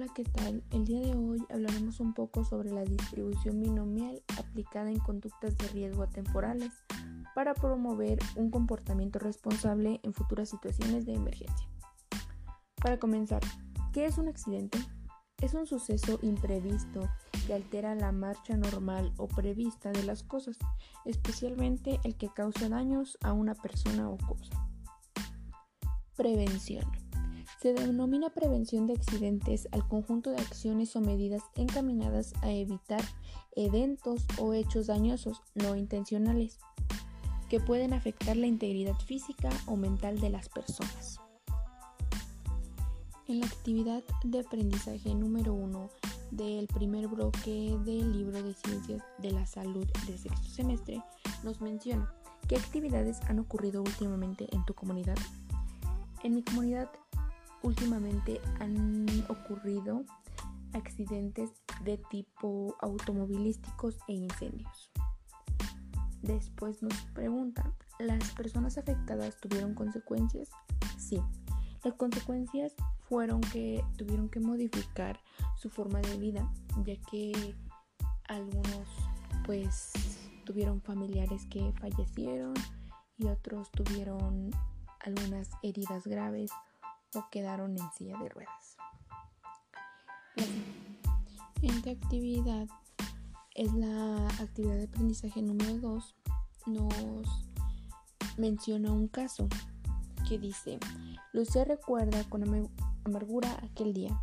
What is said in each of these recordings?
Hola, ¿qué tal? El día de hoy hablaremos un poco sobre la distribución binomial aplicada en conductas de riesgo atemporales para promover un comportamiento responsable en futuras situaciones de emergencia. Para comenzar, ¿qué es un accidente? Es un suceso imprevisto que altera la marcha normal o prevista de las cosas, especialmente el que causa daños a una persona o cosa. Prevención. Se denomina prevención de accidentes al conjunto de acciones o medidas encaminadas a evitar eventos o hechos dañosos no intencionales que pueden afectar la integridad física o mental de las personas. En la actividad de aprendizaje número 1 del primer bloque del libro de Ciencias de la Salud del sexto semestre, nos menciona qué actividades han ocurrido últimamente en tu comunidad. En mi comunidad últimamente han ocurrido accidentes de tipo automovilísticos e incendios. Después nos pregunta, ¿las personas afectadas tuvieron consecuencias? Sí, las consecuencias fueron que tuvieron que modificar su forma de vida, ya que algunos pues tuvieron familiares que fallecieron y otros tuvieron algunas heridas graves o quedaron en silla de ruedas. La siguiente actividad es la actividad de aprendizaje número 2. Nos menciona un caso que dice, Lucía recuerda con amargura aquel día.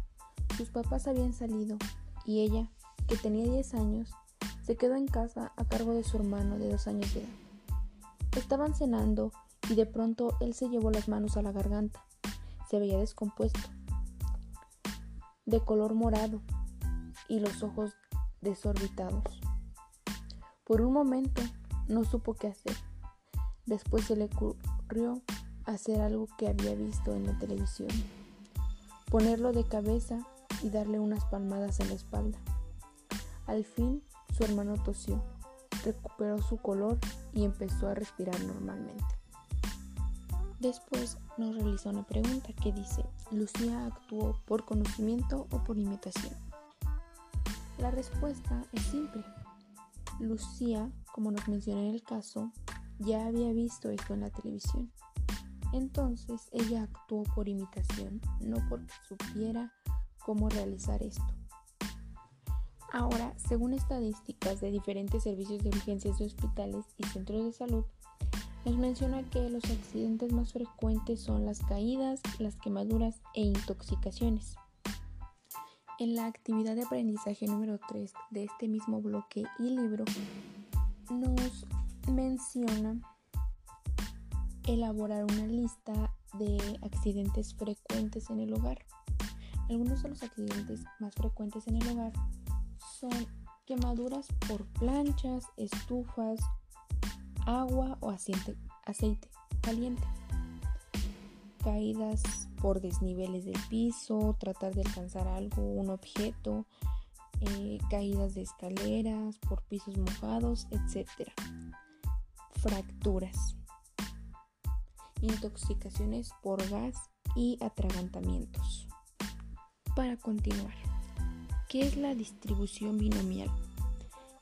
Sus papás habían salido y ella, que tenía 10 años, se quedó en casa a cargo de su hermano de 2 años de edad. Estaban cenando y de pronto él se llevó las manos a la garganta se veía descompuesto, de color morado y los ojos desorbitados. Por un momento no supo qué hacer. Después se le ocurrió hacer algo que había visto en la televisión. Ponerlo de cabeza y darle unas palmadas en la espalda. Al fin su hermano tosió, recuperó su color y empezó a respirar normalmente. Después nos realizó una pregunta que dice, ¿Lucía actuó por conocimiento o por imitación? La respuesta es simple. Lucía, como nos menciona en el caso, ya había visto esto en la televisión. Entonces ella actuó por imitación, no porque supiera cómo realizar esto. Ahora, según estadísticas de diferentes servicios de urgencias de hospitales y centros de salud, nos menciona que los accidentes más frecuentes son las caídas, las quemaduras e intoxicaciones. En la actividad de aprendizaje número 3 de este mismo bloque y libro, nos menciona elaborar una lista de accidentes frecuentes en el hogar. Algunos de los accidentes más frecuentes en el hogar son quemaduras por planchas, estufas, agua o aceite, caliente. Caídas por desniveles del piso, tratar de alcanzar algo, un objeto, eh, caídas de escaleras, por pisos mojados, etc. Fracturas. Intoxicaciones por gas y atragantamientos. Para continuar, ¿qué es la distribución binomial?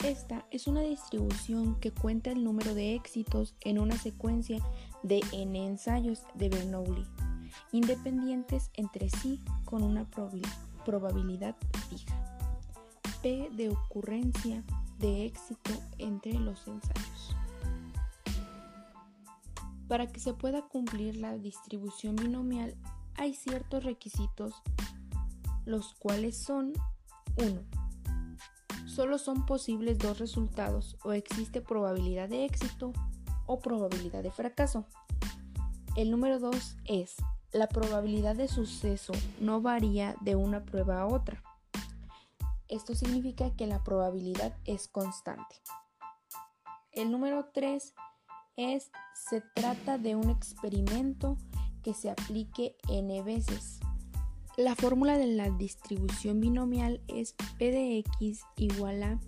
Esta es una distribución que cuenta el número de éxitos en una secuencia de n ensayos de Bernoulli, independientes entre sí con una probabilidad fija. P de ocurrencia de éxito entre los ensayos. Para que se pueda cumplir la distribución binomial hay ciertos requisitos, los cuales son 1 solo son posibles dos resultados o existe probabilidad de éxito o probabilidad de fracaso. El número 2 es la probabilidad de suceso no varía de una prueba a otra. Esto significa que la probabilidad es constante. El número 3 es se trata de un experimento que se aplique n veces. La fórmula de la distribución binomial es P de x igual a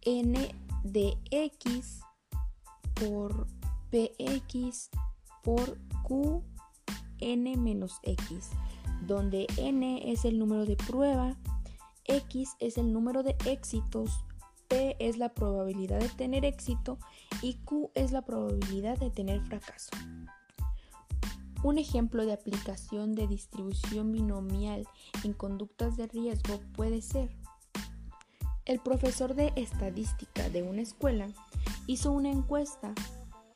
n de x por px por q n menos x, donde n es el número de prueba, x es el número de éxitos, p es la probabilidad de tener éxito y q es la probabilidad de tener fracaso. Un ejemplo de aplicación de distribución binomial en conductas de riesgo puede ser el profesor de estadística de una escuela hizo una encuesta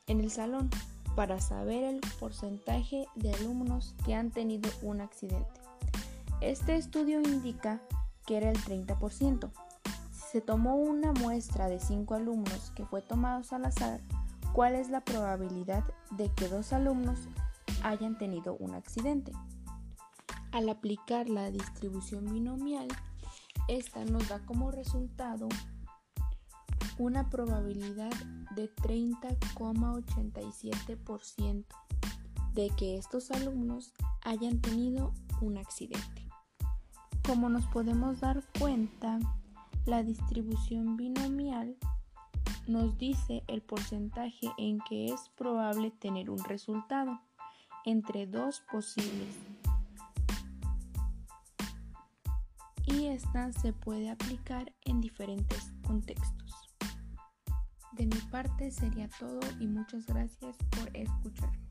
en el salón para saber el porcentaje de alumnos que han tenido un accidente. Este estudio indica que era el 30%. Si se tomó una muestra de 5 alumnos que fue tomados al azar, ¿cuál es la probabilidad de que dos alumnos hayan tenido un accidente? Al aplicar la distribución binomial, esta nos da como resultado una probabilidad de 30,87% de que estos alumnos hayan tenido un accidente. Como nos podemos dar cuenta, la distribución binomial nos dice el porcentaje en que es probable tener un resultado entre dos posibles y esta se puede aplicar en diferentes contextos. De mi parte sería todo y muchas gracias por escucharme.